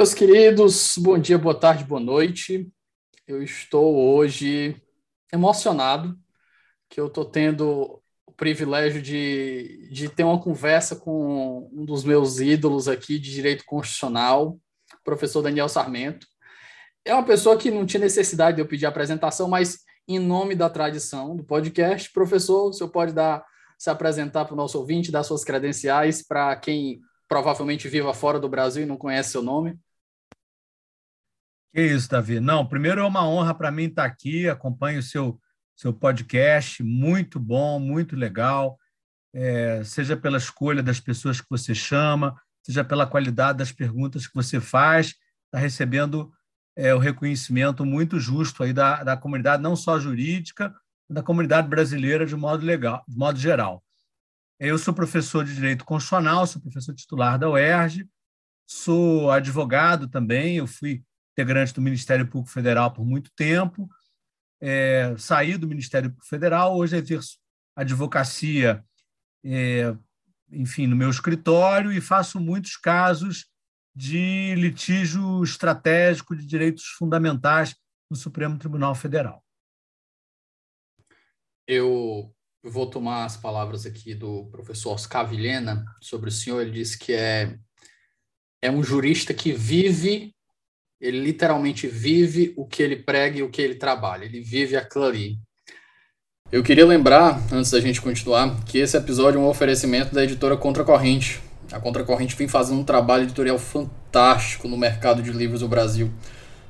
Meus queridos, bom dia, boa tarde, boa noite. Eu estou hoje emocionado que eu estou tendo o privilégio de, de ter uma conversa com um dos meus ídolos aqui de direito constitucional, o professor Daniel Sarmento. É uma pessoa que não tinha necessidade de eu pedir apresentação, mas em nome da tradição do podcast, professor, o senhor pode dar se apresentar para o nosso ouvinte, dar suas credenciais para quem provavelmente viva fora do Brasil e não conhece seu nome? Que isso, Davi. Não, primeiro é uma honra para mim estar aqui, acompanho o seu, seu podcast, muito bom, muito legal, é, seja pela escolha das pessoas que você chama, seja pela qualidade das perguntas que você faz, está recebendo é, o reconhecimento muito justo aí da, da comunidade, não só jurídica, da comunidade brasileira de modo, legal, de modo geral. Eu sou professor de Direito Constitucional, sou professor titular da UERJ, sou advogado também, eu fui integrante do Ministério Público Federal por muito tempo, é, saí do Ministério Público Federal, hoje exerço advocacia, é, enfim, no meu escritório e faço muitos casos de litígio estratégico de direitos fundamentais no Supremo Tribunal Federal. Eu vou tomar as palavras aqui do professor Oscar Vilhena sobre o senhor. Ele disse que é, é um jurista que vive ele literalmente vive o que ele prega e o que ele trabalha. Ele vive aquilo ali. Eu queria lembrar, antes da gente continuar, que esse episódio é um oferecimento da editora Contracorrente. A Contracorrente vem fazendo um trabalho editorial fantástico no mercado de livros do Brasil.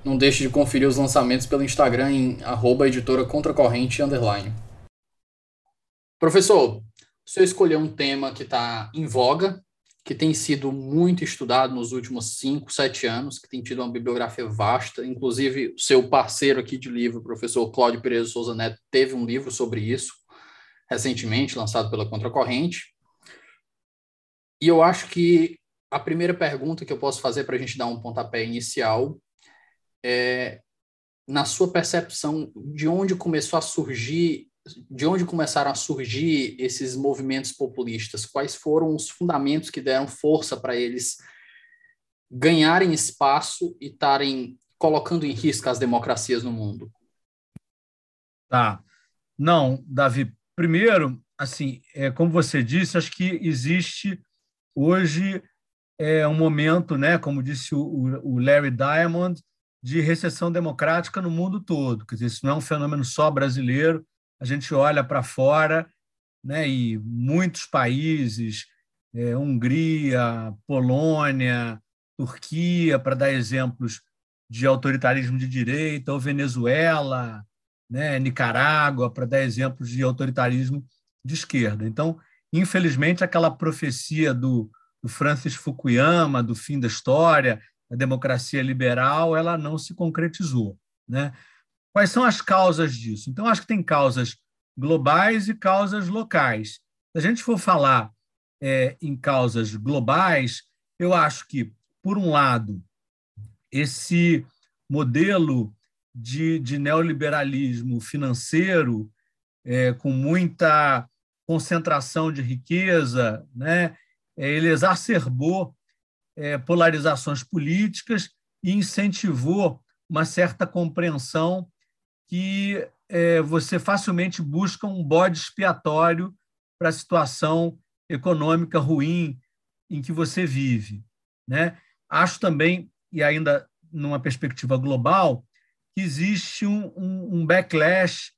Não deixe de conferir os lançamentos pelo Instagram em arroba editora Contracorrente underline. Professor, o senhor escolheu um tema que está em voga, que tem sido muito estudado nos últimos cinco, sete anos, que tem tido uma bibliografia vasta. Inclusive, seu parceiro aqui de livro, o professor Cláudio Pereira Souza Neto, teve um livro sobre isso recentemente, lançado pela Contracorrente. E eu acho que a primeira pergunta que eu posso fazer para a gente dar um pontapé inicial é, na sua percepção, de onde começou a surgir de onde começaram a surgir esses movimentos populistas? Quais foram os fundamentos que deram força para eles ganharem espaço e estarem colocando em risco as democracias no mundo? Tá. Não, Davi, primeiro, assim, é, como você disse, acho que existe hoje é, um momento, né, como disse o, o Larry Diamond, de recessão democrática no mundo todo. Quer dizer, isso não é um fenômeno só brasileiro, a gente olha para fora, né, e muitos países, é, Hungria, Polônia, Turquia, para dar exemplos de autoritarismo de direita, ou Venezuela, né, Nicarágua, para dar exemplos de autoritarismo de esquerda. Então, infelizmente, aquela profecia do, do Francis Fukuyama, do fim da história, da democracia liberal, ela não se concretizou. Né? Quais são as causas disso? Então, acho que tem causas globais e causas locais. Se a gente for falar é, em causas globais, eu acho que, por um lado, esse modelo de, de neoliberalismo financeiro, é, com muita concentração de riqueza, né, é, ele exacerbou é, polarizações políticas e incentivou uma certa compreensão que é, você facilmente busca um bode expiatório para a situação econômica ruim em que você vive. Né? Acho também, e ainda numa perspectiva global, que existe um, um, um backlash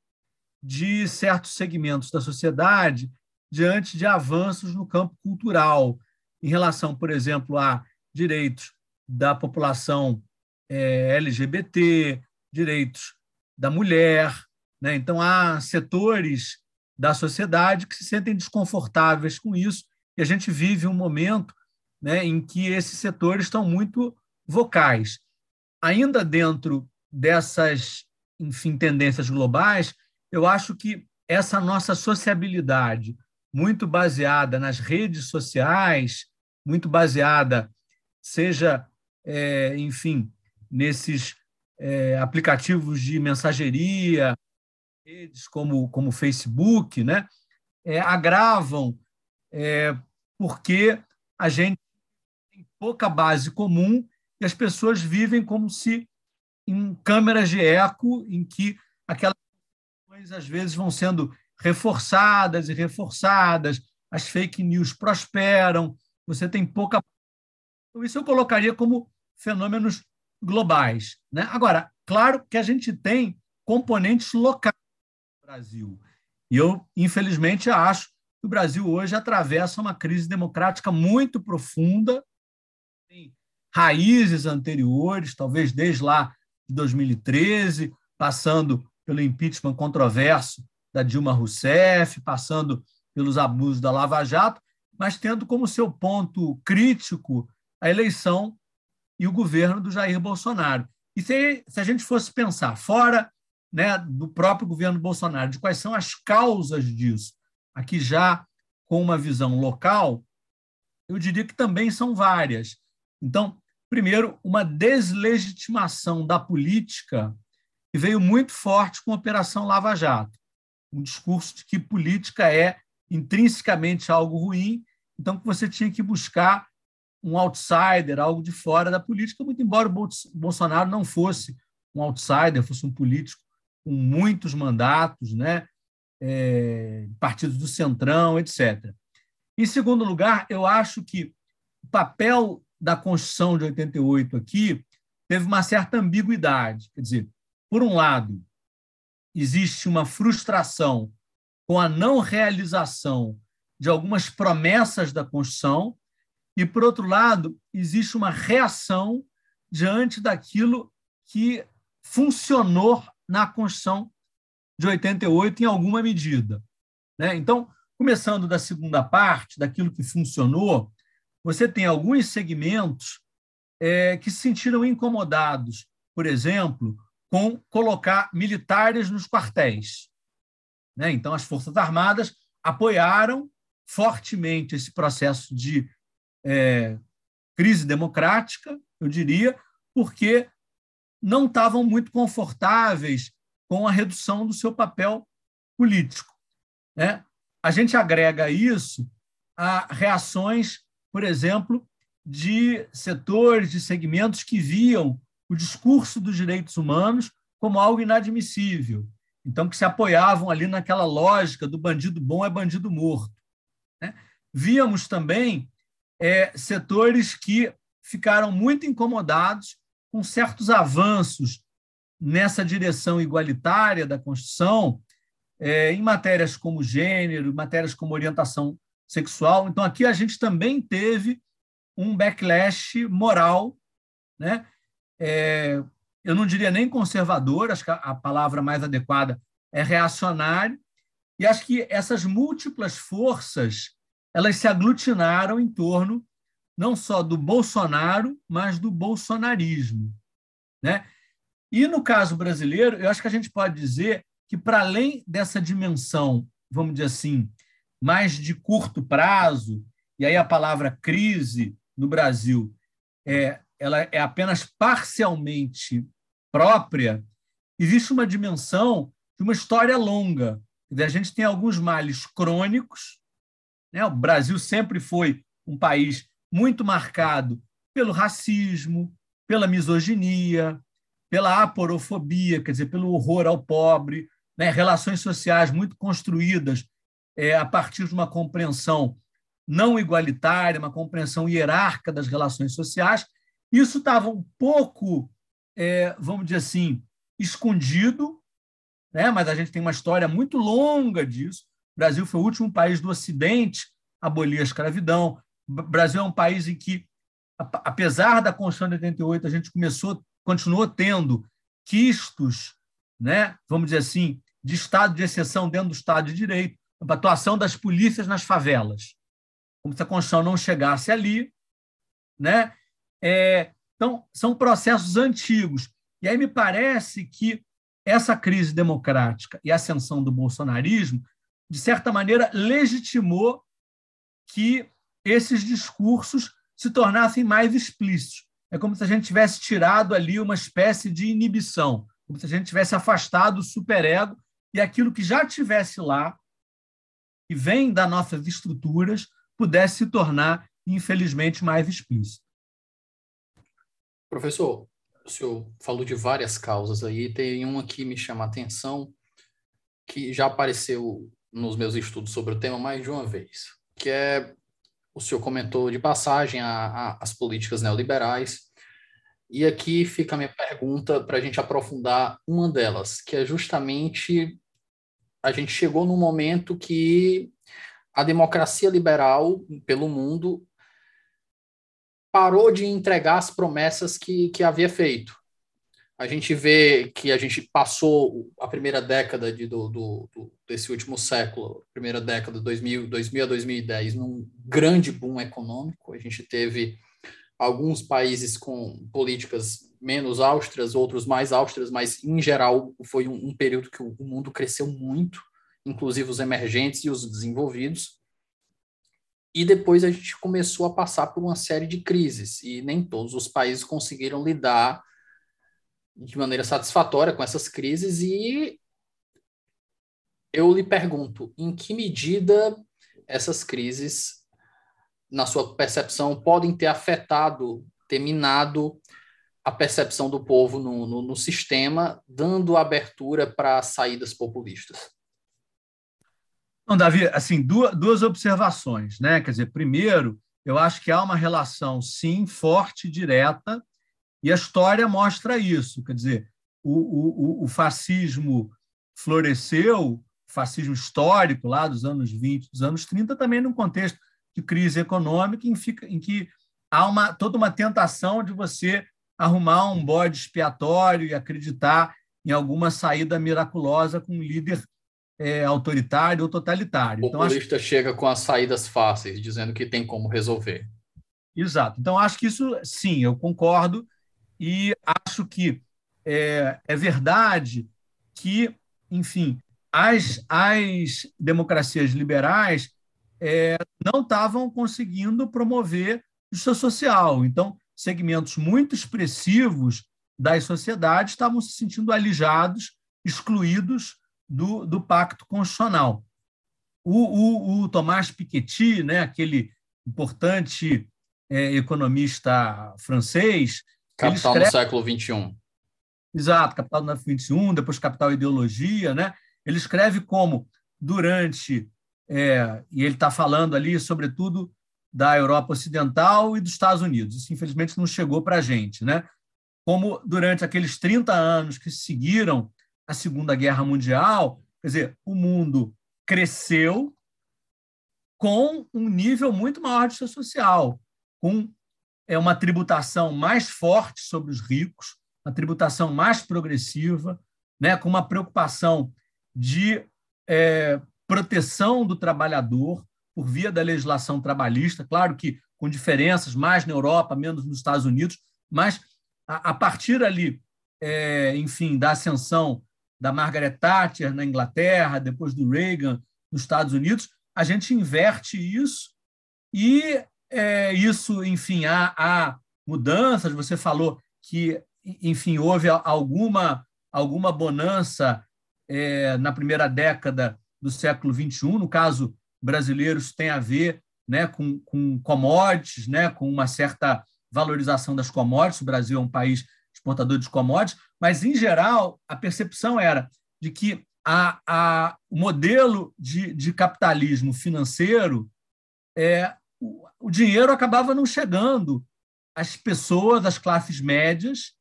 de certos segmentos da sociedade diante de avanços no campo cultural, em relação, por exemplo, a direitos da população é, LGBT, direitos da mulher. Né? Então, há setores da sociedade que se sentem desconfortáveis com isso, e a gente vive um momento né, em que esses setores estão muito vocais. Ainda dentro dessas, enfim, tendências globais, eu acho que essa nossa sociabilidade, muito baseada nas redes sociais, muito baseada, seja, é, enfim, nesses é, aplicativos de mensageria, redes como como Facebook, né, é, agravam é, porque a gente tem pouca base comum e as pessoas vivem como se em câmeras de eco, em que aquelas coisas às vezes vão sendo reforçadas e reforçadas, as fake news prosperam, você tem pouca. Então, isso eu colocaria como fenômenos globais. Né? Agora, claro que a gente tem componentes locais no Brasil. E eu, infelizmente, acho que o Brasil hoje atravessa uma crise democrática muito profunda, tem raízes anteriores, talvez desde lá de 2013, passando pelo impeachment controverso da Dilma Rousseff, passando pelos abusos da Lava Jato, mas tendo como seu ponto crítico a eleição e o governo do Jair Bolsonaro. E se, se a gente fosse pensar fora né, do próprio governo Bolsonaro, de quais são as causas disso, aqui já com uma visão local, eu diria que também são várias. Então, primeiro, uma deslegitimação da política que veio muito forte com a Operação Lava Jato um discurso de que política é intrinsecamente algo ruim, então que você tinha que buscar um outsider, algo de fora da política, muito embora o Bolsonaro não fosse um outsider, fosse um político com muitos mandatos, né? É, partidos do Centrão, etc. Em segundo lugar, eu acho que o papel da Constituição de 88 aqui teve uma certa ambiguidade. Quer dizer, por um lado, existe uma frustração com a não realização de algumas promessas da Constituição, e, por outro lado, existe uma reação diante daquilo que funcionou na Constituição de 88 em alguma medida. Né? Então, começando da segunda parte, daquilo que funcionou, você tem alguns segmentos é, que se sentiram incomodados, por exemplo, com colocar militares nos quartéis. Né? Então, as Forças Armadas apoiaram fortemente esse processo de é, crise democrática, eu diria, porque não estavam muito confortáveis com a redução do seu papel político. Né? A gente agrega isso a reações, por exemplo, de setores, de segmentos que viam o discurso dos direitos humanos como algo inadmissível. Então, que se apoiavam ali naquela lógica do bandido bom é bandido morto. Né? Víamos também é, setores que ficaram muito incomodados com certos avanços nessa direção igualitária da Constituição, é, em matérias como gênero, matérias como orientação sexual. Então, aqui a gente também teve um backlash moral, né? é, eu não diria nem conservador, acho que a, palavra mais adequada é reacionário, e acho que essas múltiplas forças elas se aglutinaram em torno não só do Bolsonaro, mas do bolsonarismo. Né? E no caso brasileiro, eu acho que a gente pode dizer que, para além dessa dimensão, vamos dizer assim, mais de curto prazo, e aí a palavra crise no Brasil é, ela é apenas parcialmente própria, existe uma dimensão de uma história longa. A gente tem alguns males crônicos. Né? O Brasil sempre foi um país muito marcado pelo racismo, pela misoginia, pela aporofobia, quer dizer, pelo horror ao pobre, né? relações sociais muito construídas é, a partir de uma compreensão não igualitária, uma compreensão hierárquica das relações sociais, isso estava um pouco, é, vamos dizer assim, escondido, né? mas a gente tem uma história muito longa disso. O Brasil foi o último país do Ocidente a abolir a escravidão. O Brasil é um país em que, apesar da Constituição de 88, a gente começou, continuou tendo quistos né, vamos dizer assim, de estado de exceção dentro do Estado de Direito, a atuação das polícias nas favelas, como se a Constituição não chegasse ali. Né? É, então, são processos antigos. E aí me parece que essa crise democrática e a ascensão do bolsonarismo, de certa maneira, legitimou que esses discursos se tornassem mais explícitos. É como se a gente tivesse tirado ali uma espécie de inibição, como se a gente tivesse afastado o superego e aquilo que já tivesse lá, que vem das nossas estruturas, pudesse se tornar, infelizmente, mais explícito. Professor, o senhor falou de várias causas aí, tem uma que me chama a atenção, que já apareceu nos meus estudos sobre o tema mais de uma vez, que é, o senhor comentou de passagem a, a, as políticas neoliberais, e aqui fica a minha pergunta para a gente aprofundar uma delas, que é justamente a gente chegou num momento que a democracia liberal pelo mundo parou de entregar as promessas que, que havia feito. A gente vê que a gente passou a primeira década de, do, do, do, desse último século, primeira década, 2000, 2000 a 2010, num grande boom econômico. A gente teve alguns países com políticas menos austras, outros mais austras, mas em geral foi um, um período que o, o mundo cresceu muito, inclusive os emergentes e os desenvolvidos. E depois a gente começou a passar por uma série de crises, e nem todos os países conseguiram lidar de maneira satisfatória com essas crises. E eu lhe pergunto: em que medida essas crises, na sua percepção, podem ter afetado, ter minado a percepção do povo no, no, no sistema, dando abertura para saídas populistas? Não, Davi, assim, duas, duas observações, né? Quer dizer, primeiro, eu acho que há uma relação, sim, forte, direta, e a história mostra isso. Quer dizer, o, o, o fascismo floresceu, o fascismo histórico lá dos anos 20, dos anos 30, também num contexto de crise econômica em, fica, em que há uma, toda uma tentação de você arrumar um bode expiatório e acreditar em alguma saída miraculosa com um líder é, autoritário ou totalitário. O então, populista acho... chega com as saídas fáceis, dizendo que tem como resolver. Exato. Então, acho que isso, sim, eu concordo e acho que é, é verdade que, enfim, as, as democracias liberais é, não estavam conseguindo promover justiça social. Então, segmentos muito expressivos das sociedades estavam se sentindo alijados, excluídos do, do Pacto Constitucional. O, o, o Tomás Piketty, né, aquele importante é, economista francês. Capital escreve... no século XXI. Exato, Capital no século XXI, depois Capital Ideologia. Né? Ele escreve como, durante. É, e ele está falando ali, sobretudo, da Europa Ocidental e dos Estados Unidos. Isso, infelizmente, não chegou para a gente. Né? Como, durante aqueles 30 anos que seguiram a Segunda Guerra Mundial, quer dizer, o mundo cresceu com um nível muito maior de social, com é uma tributação mais forte sobre os ricos, uma tributação mais progressiva, né, com uma preocupação de é, proteção do trabalhador por via da legislação trabalhista, claro que com diferenças, mais na Europa, menos nos Estados Unidos, mas a, a partir ali, é, enfim, da ascensão da Margaret Thatcher na Inglaterra, depois do Reagan nos Estados Unidos, a gente inverte isso e é, isso, enfim, há, há mudanças. Você falou que, enfim, houve alguma alguma bonança é, na primeira década do século XXI. No caso brasileiro, isso tem a ver né, com, com commodities, né, com uma certa valorização das commodities. O Brasil é um país exportador de commodities, mas, em geral, a percepção era de que a, a, o modelo de, de capitalismo financeiro, é, o, dinheiro acabava não chegando às pessoas, às classes médias,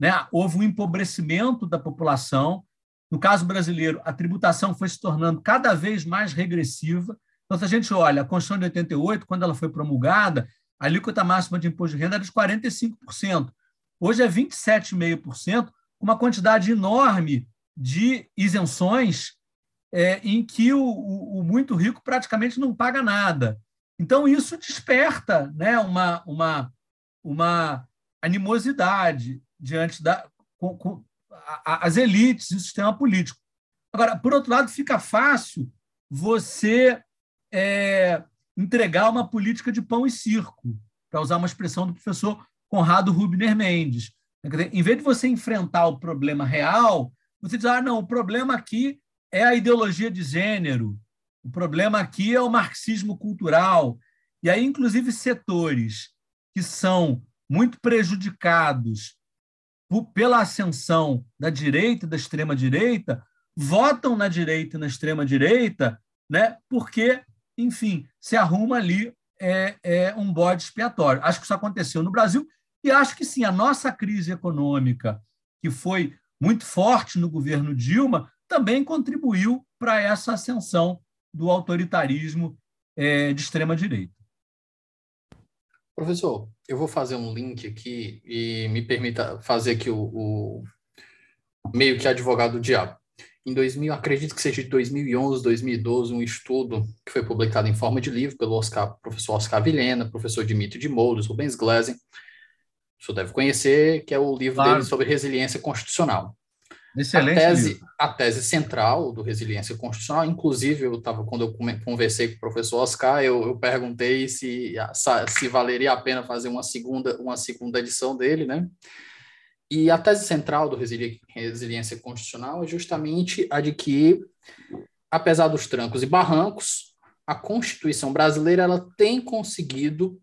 né? houve um empobrecimento da população. No caso brasileiro, a tributação foi se tornando cada vez mais regressiva. Então, se a gente olha a Constituição de 88, quando ela foi promulgada, a alíquota máxima de imposto de renda era de 45%. Hoje é 27,5%, uma quantidade enorme de isenções é, em que o, o, o, muito rico praticamente não paga nada. Então, isso desperta né, uma, uma, uma animosidade diante da com, com a, as elites e o sistema político. Agora, por outro lado, fica fácil você é, entregar uma política de pão e circo, para usar uma expressão do professor Conrado Rubner Mendes. Em vez de você enfrentar o problema real, você diz: ah, não, o problema aqui é a ideologia de gênero, o problema aqui é o marxismo cultural. E aí, inclusive, setores que são muito prejudicados pela ascensão da direita e da extrema-direita votam na direita e na extrema-direita né, porque, enfim, se arruma ali é, é um bode expiatório. Acho que isso aconteceu no Brasil e acho que sim, a nossa crise econômica, que foi muito forte no governo Dilma, também contribuiu para essa ascensão do autoritarismo é, de extrema direita. Professor, eu vou fazer um link aqui e me permita fazer aqui o, o meio que advogado do diabo. Em 2000, acredito que seja de 2011, 2012, um estudo que foi publicado em forma de livro pelo Oscar, professor Oscar Vilhena, professor Dimitri de Mouros, Rubens Glesen, o senhor deve conhecer, que é o livro claro. dele sobre resiliência constitucional. Excelente. A tese, a tese central do Resiliência Constitucional, inclusive, eu estava quando eu conversei com o professor Oscar, eu, eu perguntei se, se valeria a pena fazer uma segunda, uma segunda edição dele, né? E a tese central do Resili Resiliência Constitucional é justamente a de que, apesar dos trancos e barrancos, a Constituição brasileira ela tem conseguido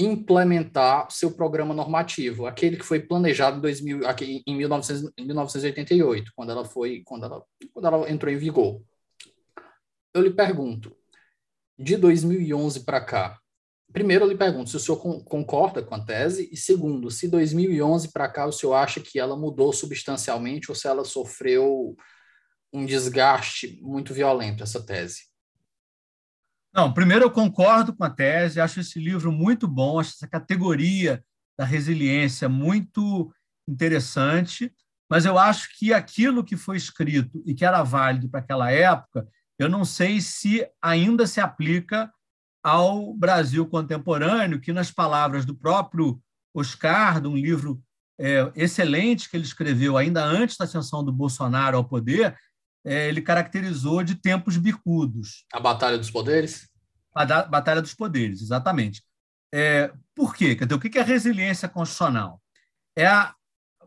implementar seu programa normativo, aquele que foi planejado em, 2000, aqui, em, 1900, em 1988, quando ela foi, quando ela, quando ela entrou em vigor. Eu lhe pergunto, de 2011 para cá, primeiro eu lhe pergunto se o senhor concorda com a tese e segundo, se 2011 para cá o senhor acha que ela mudou substancialmente ou se ela sofreu um desgaste muito violento essa tese. Não, primeiro eu concordo com a tese, acho esse livro muito bom, acho essa categoria da resiliência muito interessante, mas eu acho que aquilo que foi escrito e que era válido para aquela época, eu não sei se ainda se aplica ao Brasil contemporâneo, que, nas palavras do próprio Oscar, de um livro é, excelente que ele escreveu ainda antes da ascensão do Bolsonaro ao poder, é, ele caracterizou de tempos bicudos. A Batalha dos Poderes? A da, Batalha dos Poderes, exatamente. É, por quê? Quer dizer, o que é resiliência constitucional? É a,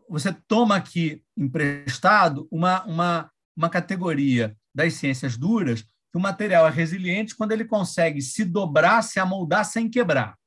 você toma aqui emprestado uma, uma, uma categoria das ciências duras que o material é resiliente quando ele consegue se dobrar, se amoldar sem quebrar.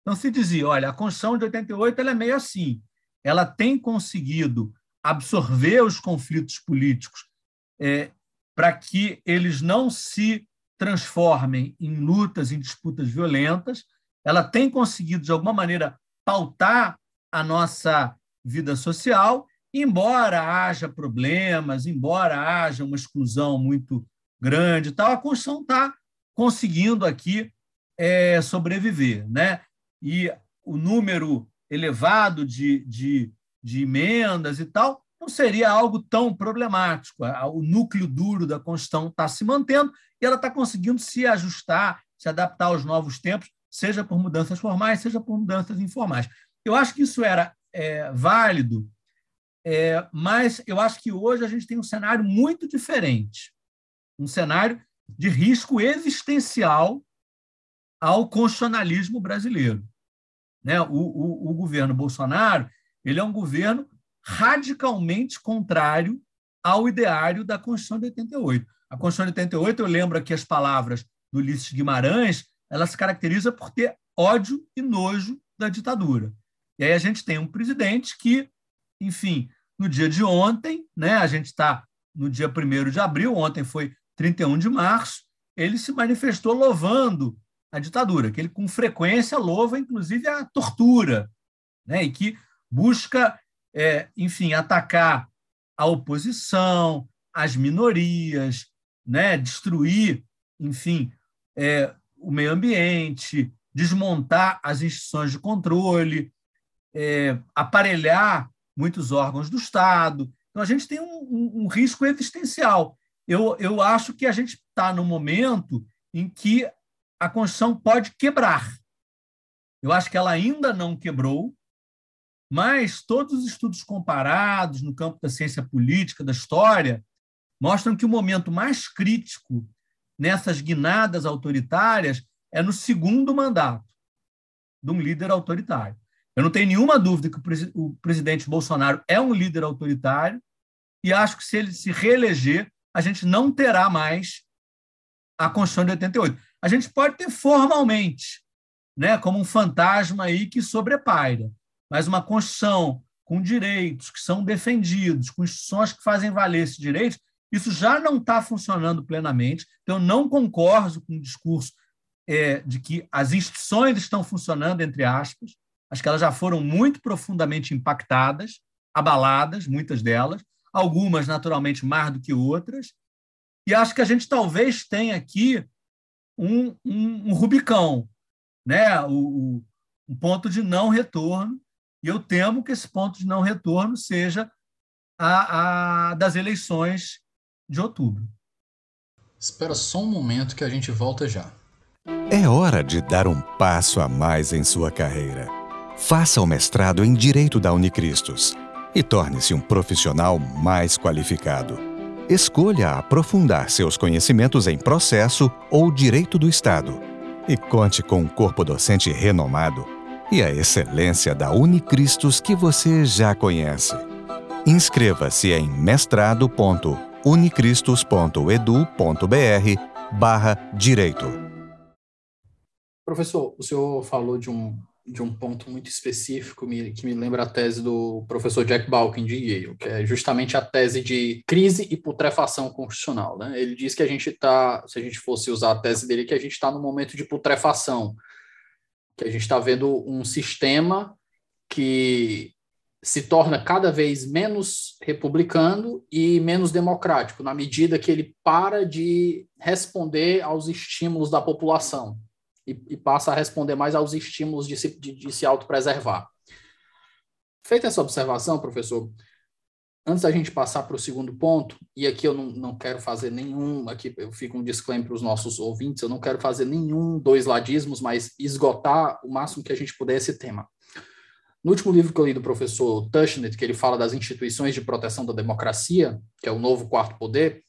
Então, se dizia, olha, a Constituição de 88 ela é meio assim. Ela tem conseguido absorver os conflitos políticos é, para que eles não se transformem em lutas, em disputas violentas. Ela tem conseguido, de alguma maneira, pautar a nossa vida social, embora haja problemas, embora haja uma exclusão muito grande e tal, a Constituição está conseguindo aqui é, sobreviver. Né? E o número elevado de, de, de emendas e tal não seria algo tão problemático. O núcleo duro da Constituição está se mantendo e ela está conseguindo se ajustar, se adaptar aos novos tempos, seja por mudanças formais, seja por mudanças informais. Eu acho que isso era é, válido, é, mas eu acho que hoje a gente tem um cenário muito diferente um cenário de risco existencial ao constitucionalismo brasileiro. Né? O, o, o governo Bolsonaro ele é um governo radicalmente contrário ao ideário da Constituição de 88. A Constituição de 88, eu lembro aqui as palavras do Ulisses Guimarães, ela se caracteriza por ter ódio e nojo da ditadura. E aí a gente tem um presidente que, enfim, no dia de ontem, né, a gente está no dia 1 de abril, ontem foi 31 de março, ele se manifestou louvando a ditadura, que ele com frequência louva, inclusive, a tortura, né, e que busca é, enfim, atacar a oposição, as minorias, né? destruir, enfim, é, o meio ambiente, desmontar as instituições de controle, é, aparelhar muitos órgãos do Estado. Então, a gente tem um, um, um risco existencial. Eu, eu acho que a gente está no momento em que a Constituição pode quebrar. Eu acho que ela ainda não quebrou, mas todos os estudos comparados no campo da ciência política, da história, mostram que o momento mais crítico nessas guinadas autoritárias é no segundo mandato de um líder autoritário. Eu não tenho nenhuma dúvida que o presidente Bolsonaro é um líder autoritário e acho que se ele se reeleger, a gente não terá mais a Constituição de 88. A gente pode ter formalmente, né, como um fantasma aí que sobrepaira, mas uma Constituição com direitos que são defendidos, com instituições que fazem valer esses direitos, isso já não está funcionando plenamente. Então, não concordo com o discurso é, de que as instituições estão funcionando, entre aspas. Acho que elas já foram muito profundamente impactadas, abaladas, muitas delas, algumas, naturalmente, mais do que outras. E acho que a gente talvez tenha aqui um, um, um Rubicão, né? o, o, um ponto de não retorno. E eu temo que esse ponto de não retorno seja a, a das eleições de outubro. Espera só um momento que a gente volta já. É hora de dar um passo a mais em sua carreira. Faça o mestrado em Direito da Unicristos e torne-se um profissional mais qualificado. Escolha aprofundar seus conhecimentos em processo ou direito do Estado e conte com um corpo docente renomado e a excelência da Unicristos que você já conhece. Inscreva-se em mestrado.unicristos.edu.br barra Direito. Professor, o senhor falou de um, de um ponto muito específico que me lembra a tese do professor Jack Balkin de Yale, que é justamente a tese de crise e putrefação constitucional. Né? Ele diz que a gente está, se a gente fosse usar a tese dele, que a gente está no momento de putrefação, que a gente está vendo um sistema que se torna cada vez menos republicano e menos democrático, na medida que ele para de responder aos estímulos da população e, e passa a responder mais aos estímulos de se, de, de se autopreservar. Feita essa observação, professor, antes da gente passar para o segundo ponto, e aqui eu não, não quero fazer nenhum, aqui eu fico um disclaimer para os nossos ouvintes, eu não quero fazer nenhum dois ladismos, mas esgotar o máximo que a gente puder esse tema. No último livro que eu li do professor Tushnet, que ele fala das instituições de proteção da democracia, que é o novo quarto poder,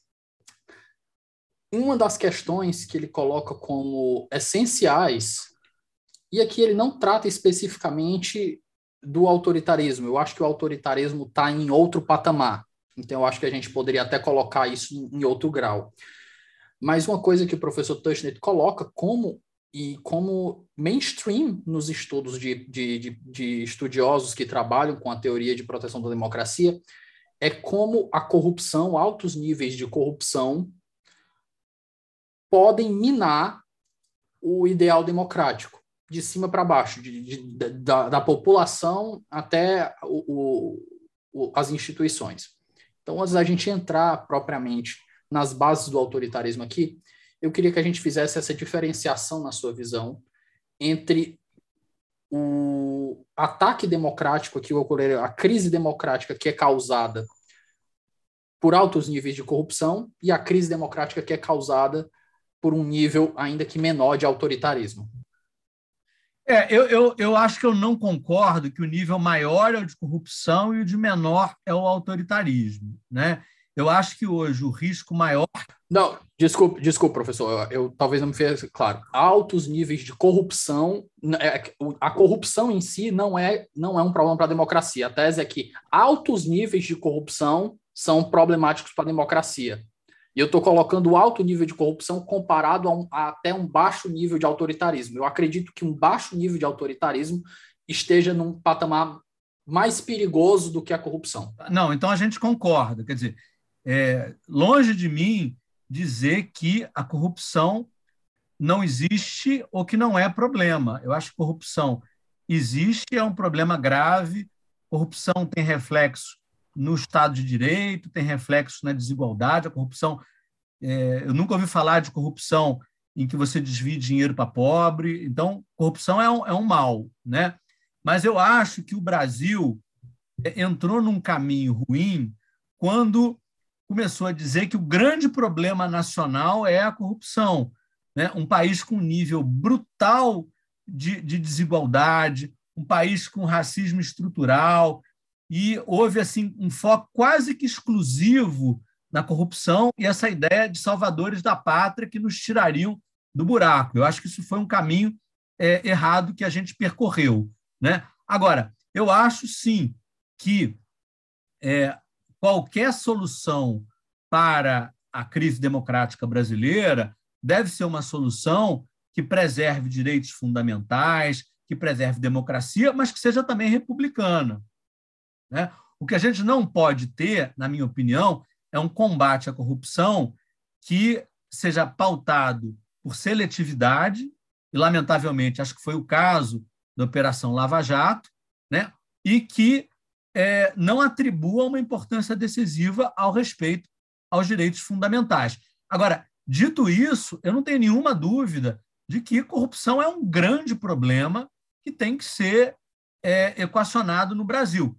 uma das questões que ele coloca como essenciais, e aqui ele não trata especificamente do autoritarismo, eu acho que o autoritarismo está em outro patamar, então eu acho que a gente poderia até colocar isso em outro grau. Mas uma coisa que o professor Tushnet coloca como e como mainstream nos estudos de, de, de, de, estudiosos que trabalham com a teoria de proteção da democracia é como a corrupção, altos níveis de corrupção, podem minar o ideal democrático, de cima para baixo, de, de, da, da, população até o, o, as instituições. Então, antes da gente entrar propriamente nas bases do autoritarismo aqui, eu queria que a gente fizesse essa diferenciação na sua visão entre o ataque democrático que ocorreu, a crise democrática que é causada por altos níveis de corrupção e a crise democrática que é causada por um nível ainda que menor de autoritarismo. É, eu, eu, eu acho que eu não concordo que o nível maior é o de corrupção e o de menor é o autoritarismo. Né? Eu acho que hoje o risco maior. Não, desculpe, desculpe professor, eu, eu talvez não me fez claro. Altos níveis de corrupção, é, a corrupção em si não é, não é um problema para a democracia. A tese é que altos níveis de corrupção são problemáticos para a democracia. E eu estou colocando alto nível de corrupção comparado a, um, a, até um baixo nível de autoritarismo. Eu acredito que um baixo nível de autoritarismo esteja num patamar mais perigoso do que a corrupção. Não, então a gente concorda. Quer dizer, é, longe de mim dizer que a corrupção não existe ou que não é problema. Eu acho que corrupção existe, é um problema grave. Corrupção tem reflexo no Estado de Direito, tem reflexos na desigualdade, a corrupção. É, eu nunca ouvi falar de corrupção em que você desvia dinheiro para pobre. Então, corrupção é um, é um mal. Né? Mas eu acho que o Brasil é, entrou num caminho ruim quando começou a dizer que o grande problema nacional é a corrupção. Né? Um país com um nível brutal de, de desigualdade, um país com racismo estrutural, e houve assim um foco quase que exclusivo na corrupção e essa ideia de salvadores da pátria que nos tirariam do buraco. Eu acho que isso foi um caminho é, errado que a gente percorreu. Né? Agora, eu acho sim que é, qualquer solução para a crise democrática brasileira deve ser uma solução que preserve direitos fundamentais, que preserve democracia, mas que seja também republicana. Né? O que a gente não pode ter, na minha opinião, é um combate à corrupção que seja pautado por seletividade, e, lamentavelmente, acho que foi o caso da Operação Lava Jato, né? e que é, não atribua uma importância decisiva ao respeito aos direitos fundamentais. Agora, dito isso, eu não tenho nenhuma dúvida de que corrupção é um grande problema que tem que ser é, equacionado no Brasil.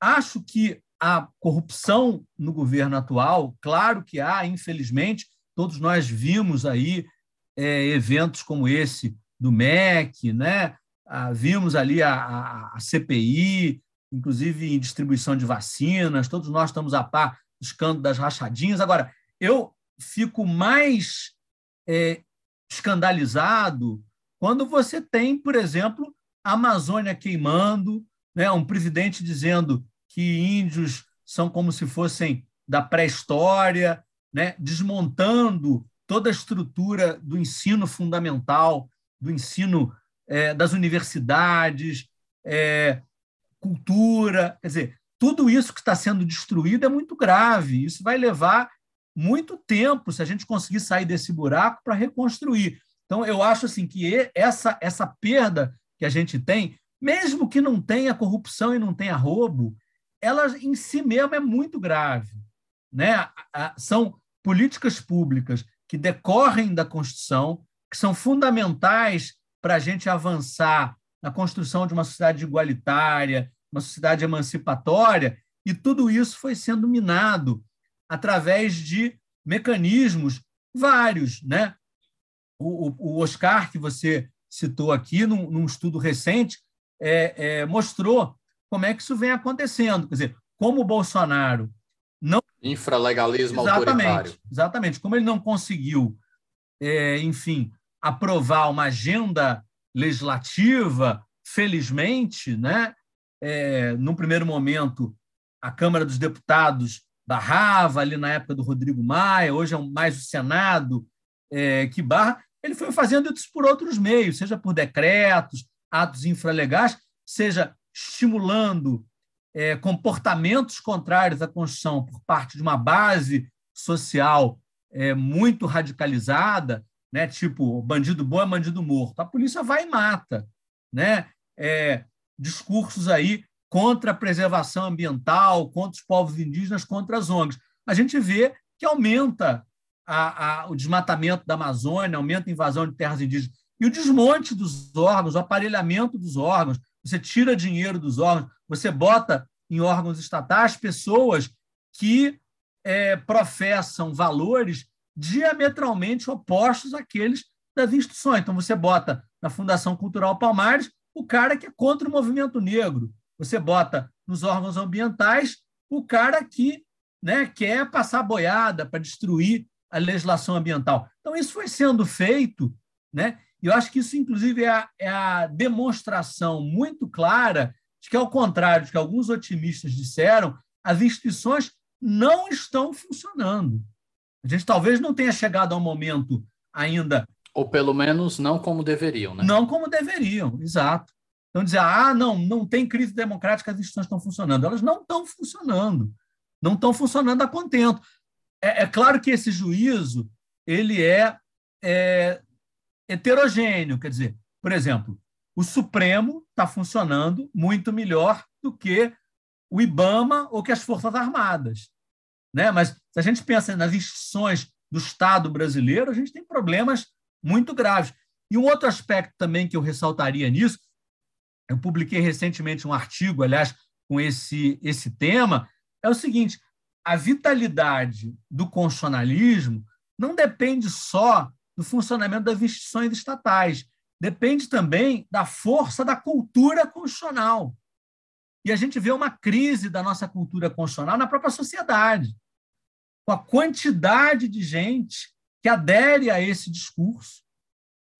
Acho que a corrupção no governo atual, claro que há, infelizmente, todos nós vimos aí é, eventos como esse do MEC, né? Ah, vimos ali a, a, CPI, inclusive em distribuição de vacinas, todos nós estamos a par do escândalo das rachadinhas. Agora, eu fico mais é, escandalizado quando você tem, por exemplo, a Amazônia queimando, né? um presidente dizendo que índios são como se fossem da pré-história, né? desmontando toda a estrutura do ensino fundamental, do ensino é, das universidades, é, cultura. Quer dizer, tudo isso que está sendo destruído é muito grave. Isso vai levar muito tempo se a gente conseguir sair desse buraco para reconstruir. Então, eu acho assim que essa, essa perda que a gente tem, mesmo que não tenha corrupção e não tenha roubo, ela em si mesma é muito grave. Né? São políticas públicas que decorrem da Constituição, que são fundamentais para a gente avançar na construção de uma sociedade igualitária, uma sociedade emancipatória, e tudo isso foi sendo minado através de mecanismos vários. Né? O, o, Oscar, que você citou aqui, num, num estudo recente, é, é, mostrou como é que isso vem acontecendo. Quer dizer, como o Bolsonaro não. Infralegalismo exatamente, autoritário. Exatamente. Como ele não conseguiu, é, enfim, aprovar uma agenda legislativa, felizmente, né? É, num primeiro momento, a Câmara dos Deputados barrava ali na época do Rodrigo Maia, hoje é mais o Senado é, que barra. Ele foi fazendo isso por outros meios, seja por decretos, atos infralegais, seja estimulando é, comportamentos contrários à Constituição por parte de uma base social é, muito radicalizada, né? tipo bandido bom é bandido morto. A polícia vai e mata. Né? É, discursos aí contra a preservação ambiental, contra os povos indígenas, contra as ONGs. A gente vê que aumenta a, a, o desmatamento da Amazônia, aumenta a invasão de terras indígenas e o desmonte dos órgãos, o aparelhamento dos órgãos. Você tira dinheiro dos órgãos, você bota em órgãos estatais pessoas que é, professam valores diametralmente opostos àqueles das instituições. Então, você bota na Fundação Cultural Palmares o cara que é contra o movimento negro. Você bota nos órgãos ambientais o cara que né, quer passar boiada para destruir a legislação ambiental. Então, isso foi sendo feito, né? E eu acho que isso, inclusive, é a, é a demonstração muito clara de que, ao contrário do que alguns otimistas disseram, as instituições não estão funcionando. A gente talvez não tenha chegado ao momento ainda. Ou pelo menos não como deveriam, né? Não como deveriam, exato. Então, dizer, ah, não, não tem crise democrática, as instituições estão funcionando. Elas não estão funcionando. Não estão funcionando a contento. É, é claro que esse juízo ele é, é heterogêneo, quer dizer, por exemplo, o Supremo está funcionando muito melhor do que o IBAMA ou que as Forças Armadas. Né? Mas se a gente pensa nas instituições do Estado brasileiro, a gente tem problemas muito graves. E um outro aspecto também que eu ressaltaria nisso, eu publiquei recentemente um artigo, aliás, com esse, esse tema, é o seguinte: a vitalidade do constitucionalismo não depende só do funcionamento das instituições estatais, depende também da força da cultura constitucional. E a gente vê uma crise da nossa cultura constitucional na própria sociedade, com a quantidade de gente que adere a esse discurso.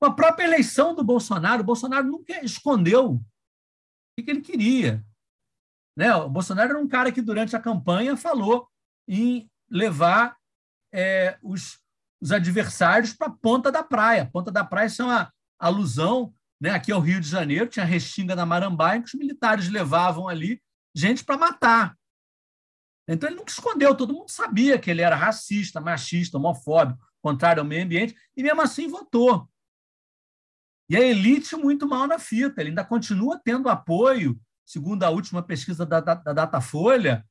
Com a própria eleição do Bolsonaro, o Bolsonaro nunca escondeu o que ele queria. Né? O Bolsonaro era um cara que, durante a campanha, falou em levar é, os, os adversários para a ponta da praia. Ponta da praia é uma alusão né, aqui ao Rio de Janeiro, tinha Restinga na Marambaia, que os militares levavam ali gente para matar. Então ele nunca escondeu, todo mundo sabia que ele era racista, machista, homofóbico, contrário ao meio ambiente, e mesmo assim votou. E a elite muito mal na fita, ele ainda continua tendo apoio, segundo a última pesquisa da, da, da Datafolha,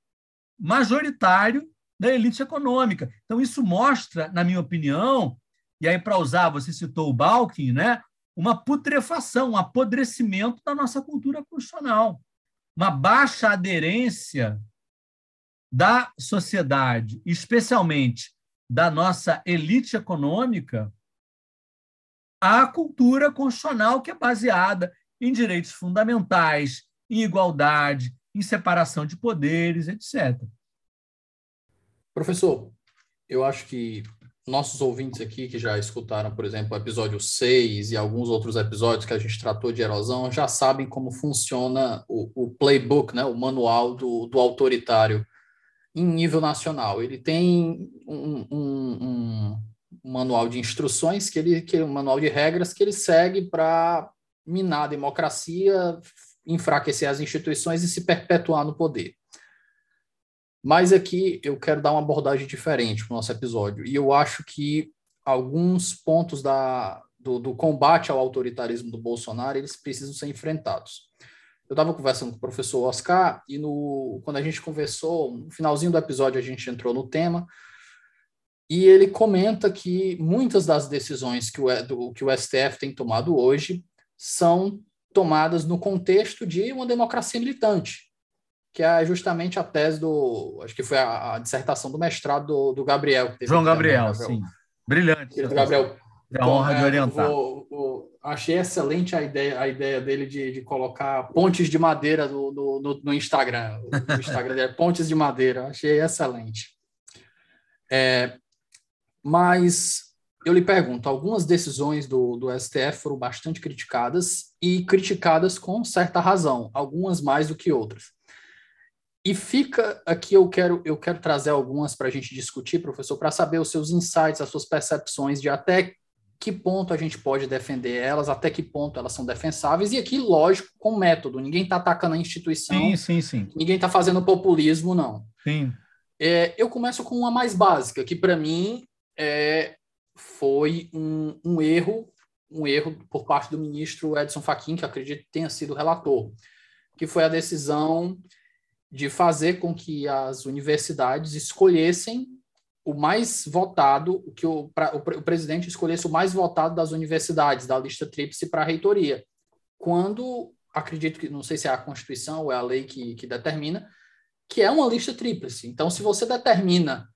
majoritário da elite econômica. Então, isso mostra, na minha opinião, e aí, para usar, você citou o Balkin, né? uma putrefação, um apodrecimento da nossa cultura constitucional, uma baixa aderência da sociedade, especialmente da nossa elite econômica, à cultura constitucional que é baseada em direitos fundamentais, em igualdade, em separação de poderes, etc. Professor, eu acho que nossos ouvintes aqui que já escutaram, por exemplo, o episódio 6 e alguns outros episódios que a gente tratou de erosão, já sabem como funciona o, o playbook, né, o manual do, do autoritário em nível nacional. Ele tem um, um, um, manual de instruções, que ele, que é um manual de regras que ele segue para minar a democracia, enfraquecer as instituições e se perpetuar no poder. Mas aqui eu quero dar uma abordagem diferente para o nosso episódio. E eu acho que alguns pontos da, do, do combate ao autoritarismo do Bolsonaro, eles precisam ser enfrentados. Eu estava conversando com o professor Oscar e no, quando a gente conversou, no finalzinho do episódio a gente entrou no tema, e ele comenta que muitas das decisões que o, do, que o STF tem tomado hoje são tomadas no contexto de uma democracia militante que é justamente a tese do. Acho que foi a, a dissertação do mestrado do, do Gabriel. João Gabriel, Gabriel, sim. Brilhante. Gabriel. É a honra de é, orientar. O, o, achei excelente a ideia, a ideia dele de, de colocar pontes de madeira no, no, no Instagram. O Instagram dele é pontes de madeira. Achei excelente. É, mas eu lhe pergunto, algumas decisões do, do STF foram bastante criticadas e criticadas com certa razão, algumas mais do que outras. E fica aqui, eu quero, eu quero trazer algumas para a gente discutir, professor, para saber os seus insights, as suas percepções de até que ponto a gente pode defender elas, até que ponto elas são defensáveis, e aqui, lógico, com método. Ninguém está atacando a instituição. Sim, sim, sim. Ninguém está fazendo populismo, não. Sim. É, eu começo com uma mais básica, que para mim é, foi um, um, erro, um erro por parte do ministro Edson Fachin, que acredito tenha sido relator, que foi a decisão de fazer com que as universidades escolhessem o mais votado, que o, pra, o, o, presidente escolhesse o mais votado das universidades, da lista tríplice para a reitoria. Quando, acredito que, não sei se é a Constituição ou é a lei que, que determina, que é uma lista tríplice. Então, se você determina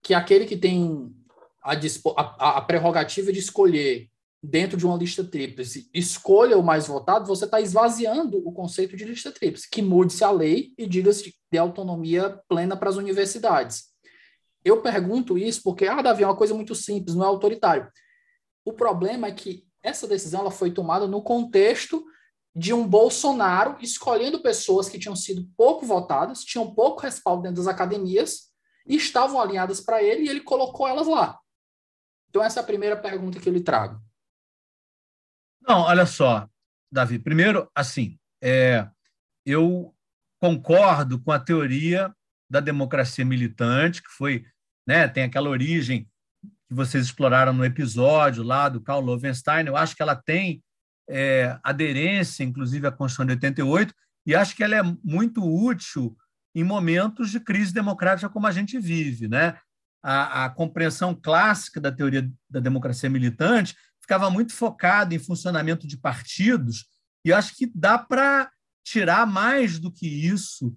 que aquele que tem a, a, a prerrogativa de escolher dentro de uma lista tríplice, escolha o mais votado, você está esvaziando o conceito de lista tríplice, que mude-se a lei e diga-se de autonomia plena para as universidades. Eu pergunto isso porque, ah, Davi, é uma coisa muito simples, não é autoritário. O problema é que essa decisão ela foi tomada no contexto de um Bolsonaro escolhendo pessoas que tinham sido pouco votadas, tinham pouco respaldo dentro das academias e estavam alinhadas para ele e ele colocou elas lá. Então, essa é a primeira pergunta que eu lhe trago. Não, olha só, Davi. Primeiro, assim, é, eu concordo com a teoria da democracia militante, que foi, né, tem aquela origem que vocês exploraram no episódio lá do Karl Lovenstein. Eu acho que ela tem é, aderência, inclusive, à Constituição de 88, e acho que ela é muito útil em momentos de crise democrática como a gente vive. Né? A, a compreensão clássica da teoria da democracia militante ficava muito focado em funcionamento de partidos, e acho que dá para tirar mais do que isso.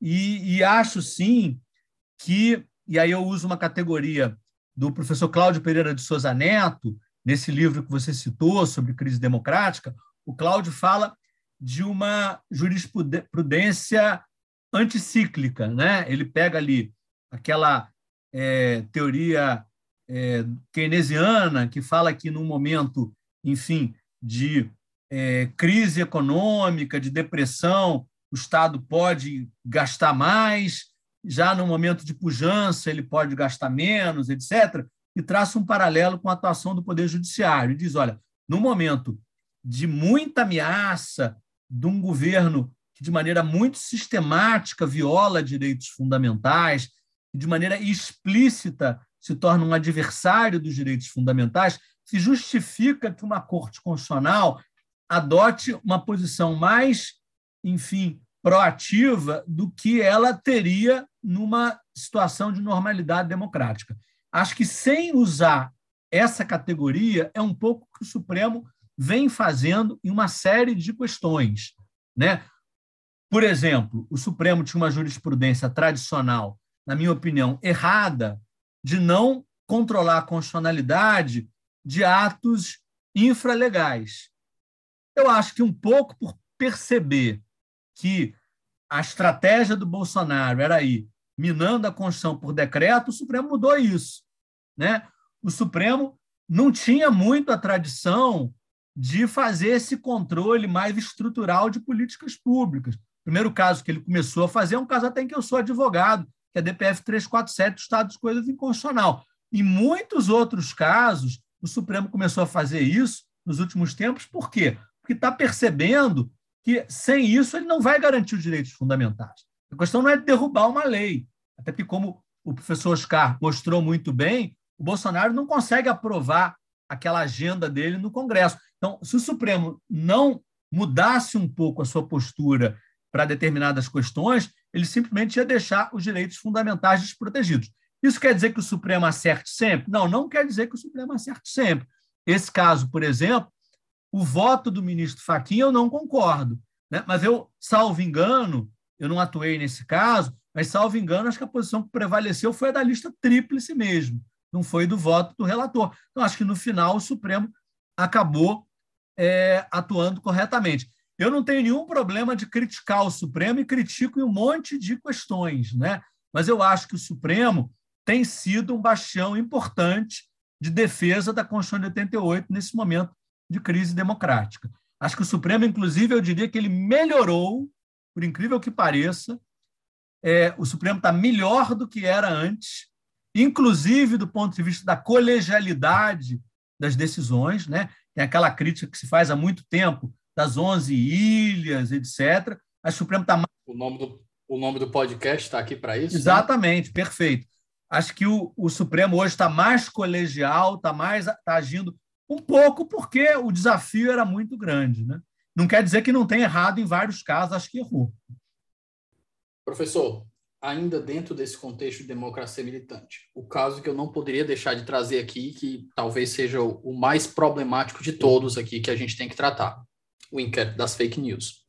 E, e, acho, sim, que, e aí eu uso uma categoria do professor Cláudio Pereira de Souza Neto, nesse livro que você citou sobre crise democrática, o Cláudio fala de uma jurisprudência anticíclica. Né? Ele pega ali aquela é, teoria é, keynesiana que fala que num momento, enfim, de é, crise econômica, de depressão, o Estado pode gastar mais, já no momento de pujança ele pode gastar menos, etc., e traça um paralelo com a atuação do Poder Judiciário. E diz: olha, no momento de muita ameaça de um governo que, de maneira muito sistemática, viola direitos fundamentais, de maneira explícita se torna um adversário dos direitos fundamentais, se justifica que uma Corte Constitucional adote uma posição mais, enfim, proativa do que ela teria numa situação de normalidade democrática. Acho que sem usar essa categoria é um pouco que o Supremo vem fazendo em uma série de questões, né? Por exemplo, o Supremo tinha uma jurisprudência tradicional, na minha opinião, errada, de não controlar a constitucionalidade de atos infralegais. Eu acho que um pouco por perceber que a estratégia do Bolsonaro era aí minando a Constituição por decreto, o Supremo mudou isso. Né? O Supremo não tinha muito a tradição de fazer esse controle mais estrutural de políticas públicas. O primeiro caso que ele começou a fazer é um caso até em que eu sou advogado, que é a DPF 347 do Estado das Coisas Inconstitucional. Em muitos outros casos, o Supremo começou a fazer isso nos últimos tempos, por quê? Porque está percebendo que sem isso ele não vai garantir os direitos fundamentais. A questão não é derrubar uma lei, até porque, como o professor Oscar mostrou muito bem, o Bolsonaro não consegue aprovar aquela agenda dele no Congresso. Então, se o Supremo não mudasse um pouco a sua postura para determinadas questões, ele simplesmente ia deixar os direitos fundamentais desprotegidos. Isso quer dizer que o Supremo acerte sempre? Não, não quer dizer que o Supremo acerte sempre. Esse caso, por exemplo, o voto do ministro Fachin eu não concordo, né? mas eu, salvo engano, eu não atuei nesse caso, mas salvo engano, acho que a posição que prevaleceu foi a da lista tríplice mesmo, não foi do voto do relator. Então, acho que no final o Supremo acabou é, atuando corretamente. Eu não tenho nenhum problema de criticar o Supremo e critico em um monte de questões, né? mas eu acho que o Supremo tem sido um bastião importante de defesa da Constituição de 88 nesse momento de crise democrática. Acho que o Supremo, inclusive, eu diria que ele melhorou, por incrível que pareça, é, o Supremo está melhor do que era antes, inclusive do ponto de vista da colegialidade das decisões. Né? Tem aquela crítica que se faz há muito tempo das 11 ilhas, etc. O Supremo está mais. O nome do, o nome do podcast está aqui para isso? Né? Exatamente, né? perfeito. Acho que o, o Supremo hoje está mais colegial, está mais tá agindo um pouco porque o desafio era muito grande. Né? Não quer dizer que não tenha errado em vários casos, acho que errou. Professor, ainda dentro desse contexto de democracia militante, o caso que eu não poderia deixar de trazer aqui, que talvez seja o mais problemático de todos aqui que a gente tem que tratar, o inquérito das fake news.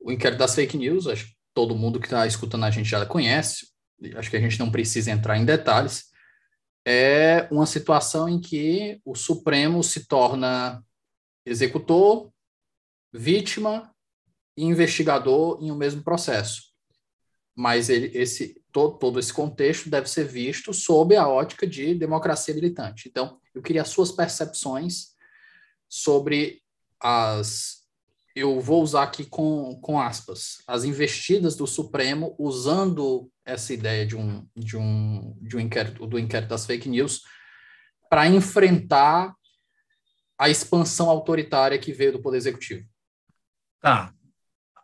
O inquérito das fake news, acho que todo mundo que está escutando a gente já conhece, acho que a gente não precisa entrar em detalhes, é uma situação em que o Supremo se torna executor, vítima e investigador em um mesmo processo. Mas ele, esse, todo, todo esse contexto deve ser visto sob a ótica de democracia militante. Então, eu queria as suas percepções sobre as eu vou usar aqui com, com aspas, as investidas do Supremo usando essa ideia de um, de um, de um inquérito, do inquérito das fake news para enfrentar a expansão autoritária que veio do Poder Executivo. Tá.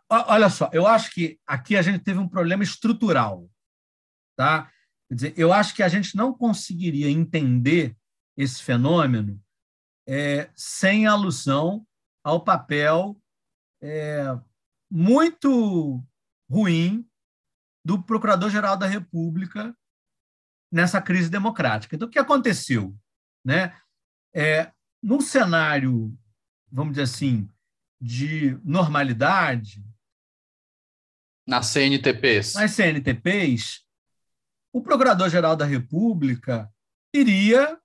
Olha só, eu acho que aqui a gente teve um problema estrutural. Tá? Quer dizer, eu acho que a gente não conseguiria entender esse fenômeno é, sem alusão ao papel é, muito ruim do Procurador-Geral da República nessa crise democrática. Então, o que aconteceu? Né? É, num cenário, vamos dizer assim, de normalidade. Nas CNTPs. Nas CNTPs, o Procurador-Geral da República iria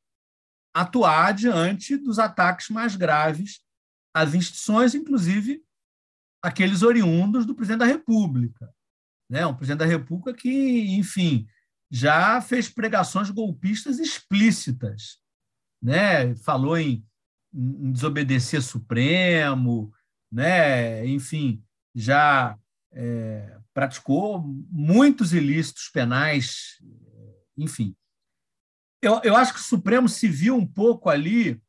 atuar diante dos ataques mais graves às instituições, inclusive aqueles oriundos do presidente da República. Né? Um presidente da República que, enfim, já fez pregações golpistas explícitas. Né? Falou em, em desobedecer Supremo, né? enfim, já é, praticou muitos ilícitos penais, enfim. Eu, eu acho que o Supremo se viu um pouco ali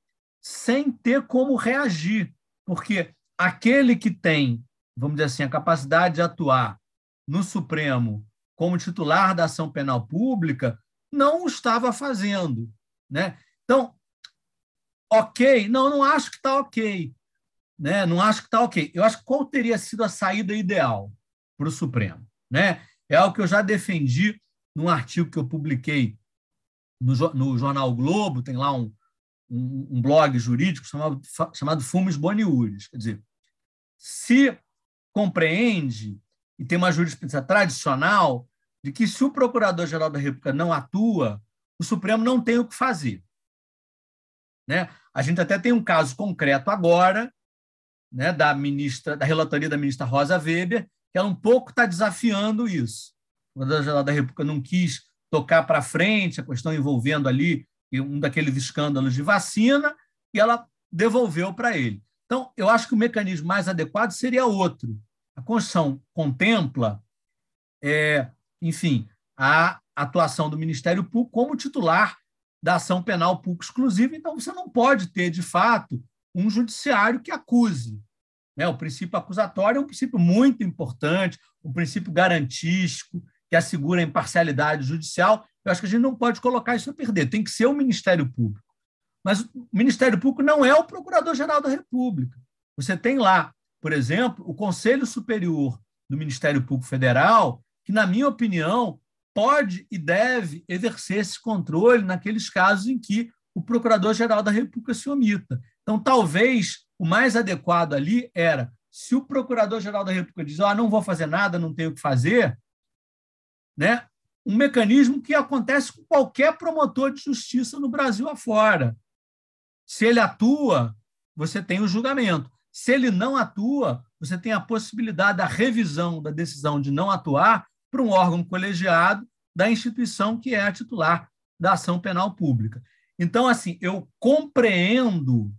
sem ter como reagir, porque aquele que tem, vamos dizer assim, a capacidade de atuar no Supremo como titular da ação penal pública não estava fazendo, né? Então, ok, não, não acho que está ok, né? Não acho que está ok. Eu acho que qual teria sido a saída ideal para o Supremo, né? É o que eu já defendi num artigo que eu publiquei no, no jornal Globo, tem lá um, um, um blog jurídico chamado, chamado Fumes Boniures. Quer dizer, se compreende e tem uma jurisprudência tradicional de que se o Procurador-Geral da República não atua, o Supremo não tem o que fazer. Né? A gente até tem um caso concreto agora, né, da ministra, da relatoria da ministra Rosa Weber, que ela um pouco está desafiando isso. O Procurador-Geral da República não quis tocar para frente a questão envolvendo ali um daqueles escândalos de vacina, e ela devolveu para ele. Então, eu acho que o mecanismo mais adequado seria outro. A Constituição contempla, é, enfim, a atuação do Ministério Público como titular da ação penal pública exclusiva, então você não pode ter, de fato, um judiciário que acuse. Né? O princípio acusatório é um princípio muito importante, um princípio garantístico, que assegura a imparcialidade judicial. Eu acho que a gente não pode colocar isso a perder, tem que ser o Ministério Público. Mas o Ministério Público não é o Procurador-Geral da República. Você tem lá, por exemplo, o Conselho Superior do Ministério Público Federal, que, na minha opinião, pode e deve exercer esse controle naqueles casos em que o Procurador-Geral da República se omita. Então, talvez o mais adequado ali era, se o Procurador-Geral da República diz, ah, não vou fazer nada, não tenho o que fazer, né? um mecanismo que acontece com qualquer promotor de justiça no Brasil afora. Se ele atua, você tem o julgamento. Se ele não atua, você tem a possibilidade da revisão da decisão de não atuar para um órgão colegiado da instituição que é a titular da ação penal pública. Então, assim, eu compreendo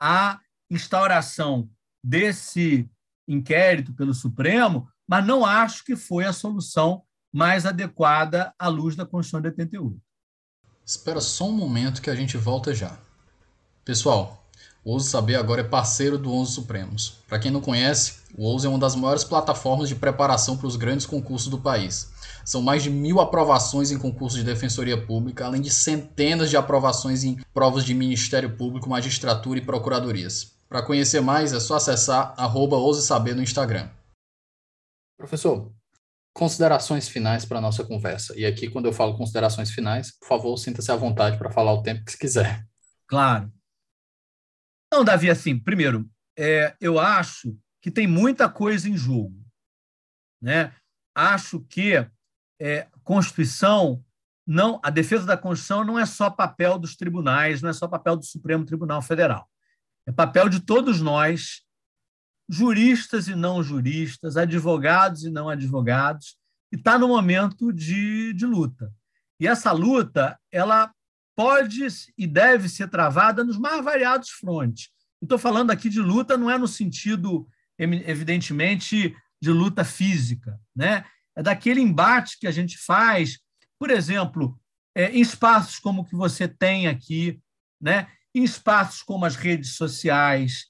a instauração desse inquérito pelo Supremo, mas não acho que foi a solução mais adequada à luz da Constituição de 88. Espera só um momento que a gente volta já. Pessoal, o Ouso Saber agora é parceiro do Onze Supremos. Para quem não conhece, o Ouso é uma das maiores plataformas de preparação para os grandes concursos do país. São mais de mil aprovações em concursos de defensoria pública, além de centenas de aprovações em provas de Ministério Público, magistratura e procuradorias. Para conhecer mais, é só acessar arroba Saber no Instagram. Professor, considerações finais para a nossa conversa. E aqui, quando eu falo considerações finais, por favor, sinta-se à vontade para falar o tempo que quiser. Claro. Não, Davi, assim, primeiro, é, eu acho que tem muita coisa em jogo. Né? Acho que é, Constituição, não, a defesa da Constituição não é só papel dos tribunais, não é só papel do Supremo Tribunal Federal. É papel de todos nós juristas e não juristas, advogados e não advogados, e está no momento de, de luta. E essa luta, ela pode e deve ser travada nos mais variados frontes. Estou falando aqui de luta, não é no sentido, evidentemente, de luta física, né? É daquele embate que a gente faz, por exemplo, é, em espaços como o que você tem aqui, né? em espaços como as redes sociais,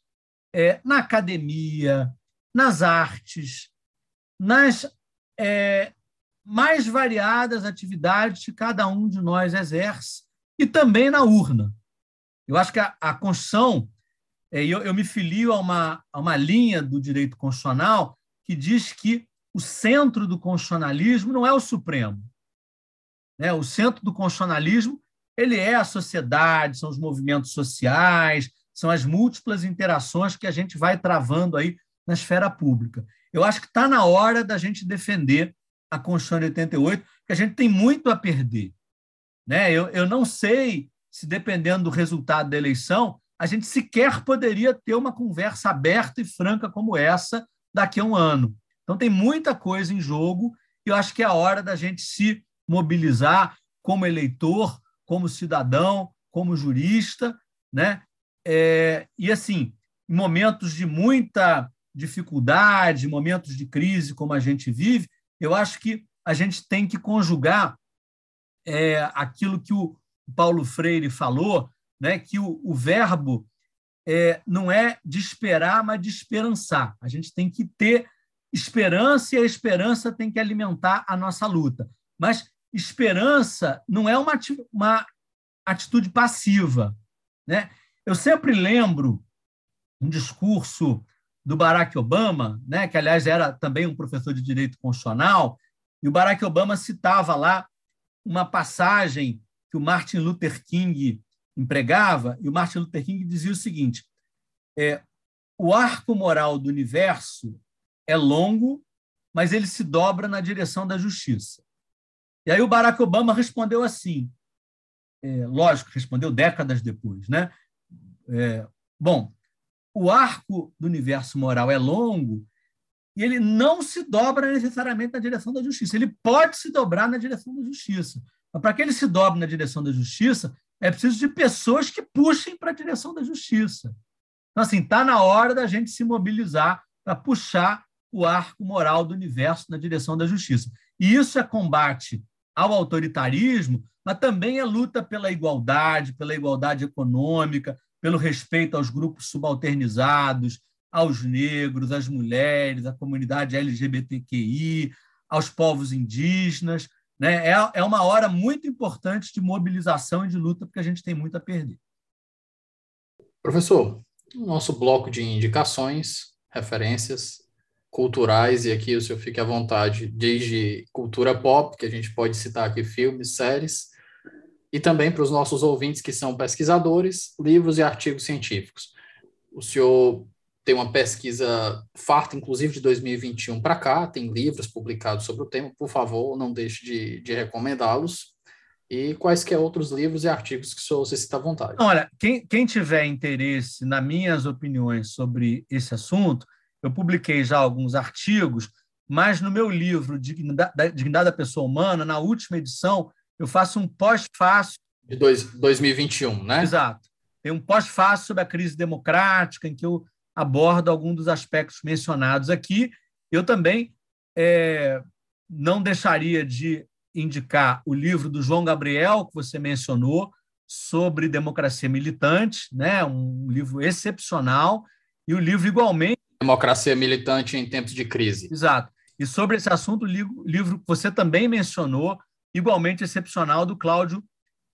é, na academia, nas artes, nas é, mais variadas atividades que cada um de nós exerce, e também na urna. Eu acho que a, a Constituição, é, eu, eu me filio a uma, a uma linha do direito constitucional que diz que o centro do constitucionalismo não é o Supremo. Né? O centro do constitucionalismo ele é a sociedade, são os movimentos sociais, são as múltiplas interações que a gente vai travando aí na esfera pública. Eu acho que está na hora da gente defender a Constituição de 88, que a gente tem muito a perder. Né? Eu, eu não sei se, dependendo do resultado da eleição, a gente sequer poderia ter uma conversa aberta e franca como essa daqui a um ano. Então, tem muita coisa em jogo e eu acho que é a hora da gente se mobilizar como eleitor, como cidadão, como jurista, né? É, e assim, em momentos de muita dificuldade, momentos de crise como a gente vive, eu acho que a gente tem que conjugar é, aquilo que o Paulo Freire falou, né, que o, o verbo é, não é de esperar, mas de esperançar. A gente tem que ter esperança e a esperança tem que alimentar a nossa luta. Mas esperança não é uma, uma atitude passiva. Né? Eu sempre lembro um discurso do Barack Obama, né, que, aliás, era também um professor de direito constitucional, e o Barack Obama citava lá uma passagem que o Martin Luther King empregava, e o Martin Luther King dizia o seguinte: é, o arco moral do universo é longo, mas ele se dobra na direção da justiça. E aí o Barack Obama respondeu assim, é, lógico, respondeu décadas depois, né? É, bom, o arco do universo moral é longo e ele não se dobra necessariamente na direção da justiça. Ele pode se dobrar na direção da justiça. Mas para que ele se dobre na direção da justiça, é preciso de pessoas que puxem para a direção da justiça. Então, assim, está na hora da gente se mobilizar para puxar o arco moral do universo na direção da justiça. E isso é combate ao autoritarismo, mas também é luta pela igualdade, pela igualdade econômica, pelo respeito aos grupos subalternizados, aos negros, às mulheres, à comunidade LGBTQI, aos povos indígenas. Né? É, é uma hora muito importante de mobilização e de luta, porque a gente tem muito a perder. Professor, nosso bloco de indicações, referências culturais, e aqui o senhor fique à vontade, desde cultura pop, que a gente pode citar aqui filmes, séries, e também para os nossos ouvintes que são pesquisadores, livros e artigos científicos. O senhor tem uma pesquisa farta, inclusive de 2021 para cá, tem livros publicados sobre o tema, por favor, não deixe de, de recomendá-los. E quaisquer outros livros e artigos que o senhor se cita à vontade. Olha, quem, quem tiver interesse nas minhas opiniões sobre esse assunto, eu publiquei já alguns artigos, mas no meu livro Dignidade da Pessoa Humana, na última edição, eu faço um pós-fácil. De dois, 2021, né? Exato. Tem um pós-fácil sobre a crise democrática, em que eu abordo alguns dos aspectos mencionados aqui. Eu também é, não deixaria de indicar o livro do João Gabriel, que você mencionou, sobre democracia militante, né? um livro excepcional, e o livro igualmente. Democracia militante em tempos de crise. Exato. E sobre esse assunto, o livro que você também mencionou, igualmente excepcional do Cláudio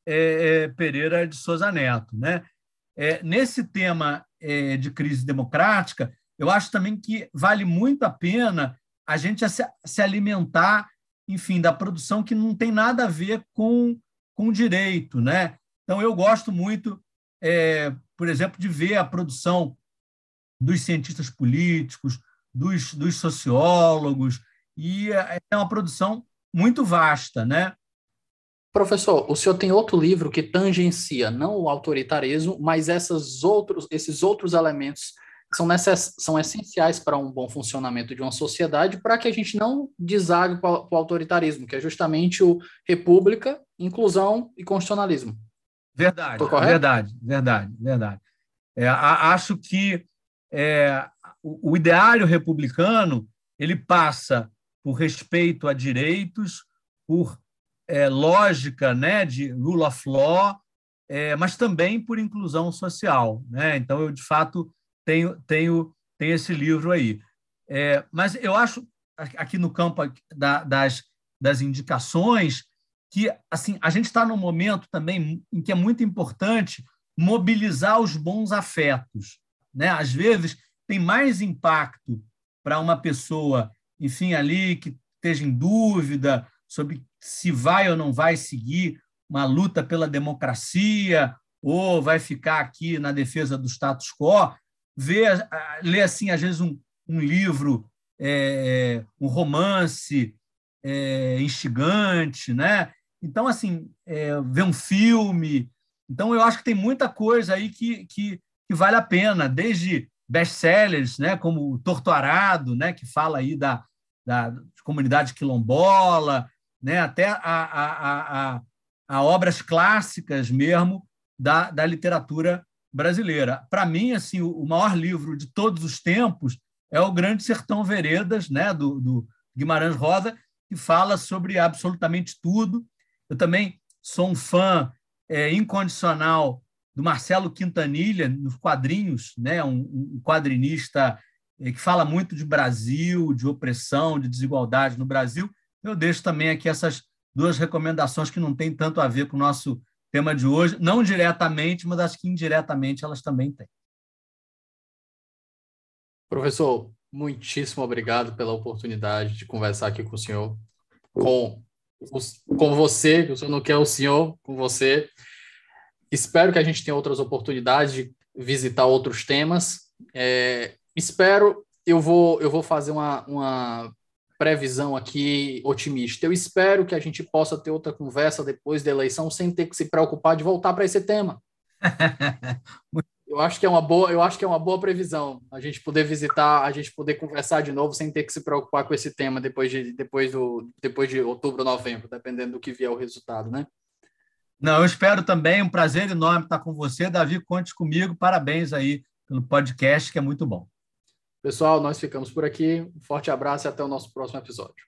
é, é, Pereira de Souza Neto. Né? É, nesse tema é, de crise democrática, eu acho também que vale muito a pena a gente se, alimentar, enfim, da produção que não tem nada a ver com, com direito. Né? Então, eu gosto muito, é, por exemplo, de ver a produção dos cientistas políticos, dos, dos sociólogos, e é, é uma produção muito vasta, né? Professor, o senhor tem outro livro que tangencia não o autoritarismo, mas esses outros, esses outros elementos que são, necess, são essenciais para um bom funcionamento de uma sociedade, para que a gente não desague para o autoritarismo, que é justamente o república, inclusão e constitucionalismo. Verdade, verdade, verdade, verdade. É, acho que é, o, o ideário republicano ele passa por respeito a direitos, por é, lógica né, de rule of law, é, mas também por inclusão social. Né? Então, eu, de fato, tenho, tenho, tenho esse livro aí. É, mas eu acho, aqui no campo da, das, das indicações, que assim a gente está num momento também em que é muito importante mobilizar os bons afetos. Né? Às vezes, tem mais impacto para uma pessoa enfim, ali que esteja em dúvida sobre se vai ou não vai seguir uma luta pela democracia ou vai ficar aqui na defesa do status quo, ver, ler assim às vezes um, um livro, é, um romance é, instigante, né? Então, assim, é, ver um filme. Então, eu acho que tem muita coisa aí que, que, que vale a pena, desde best-sellers, né, como o Torturado, né, que fala aí da, da comunidade quilombola, né, até a, a, a, a obras clássicas mesmo da, da literatura brasileira. Para mim, assim, o, o maior livro de todos os tempos é o Grande Sertão Veredas, né, do, do Guimarães Rosa, que fala sobre absolutamente tudo. Eu também sou um fã é, incondicional do Marcelo Quintanilha, nos quadrinhos, né, um, um quadrinista é, que fala muito de Brasil, de opressão, de desigualdade no Brasil. Eu deixo também aqui essas duas recomendações que não têm tanto a ver com o nosso tema de hoje, não diretamente, mas acho que indiretamente elas também têm. Professor, muitíssimo obrigado pela oportunidade de conversar aqui com o senhor, com, com você, o senhor não quer o senhor, com você. Espero que a gente tenha outras oportunidades de visitar outros temas. É, espero, eu vou, eu vou fazer uma, uma previsão aqui otimista. Eu espero que a gente possa ter outra conversa depois da eleição sem ter que se preocupar de voltar para esse tema. eu acho que é uma boa, eu acho que é uma boa previsão a gente poder visitar, a gente poder conversar de novo sem ter que se preocupar com esse tema depois de depois do depois de outubro, novembro, dependendo do que vier o resultado, né? Não, eu espero também, um prazer enorme estar com você, Davi, conte comigo. Parabéns aí pelo podcast, que é muito bom. Pessoal, nós ficamos por aqui. Um forte abraço e até o nosso próximo episódio.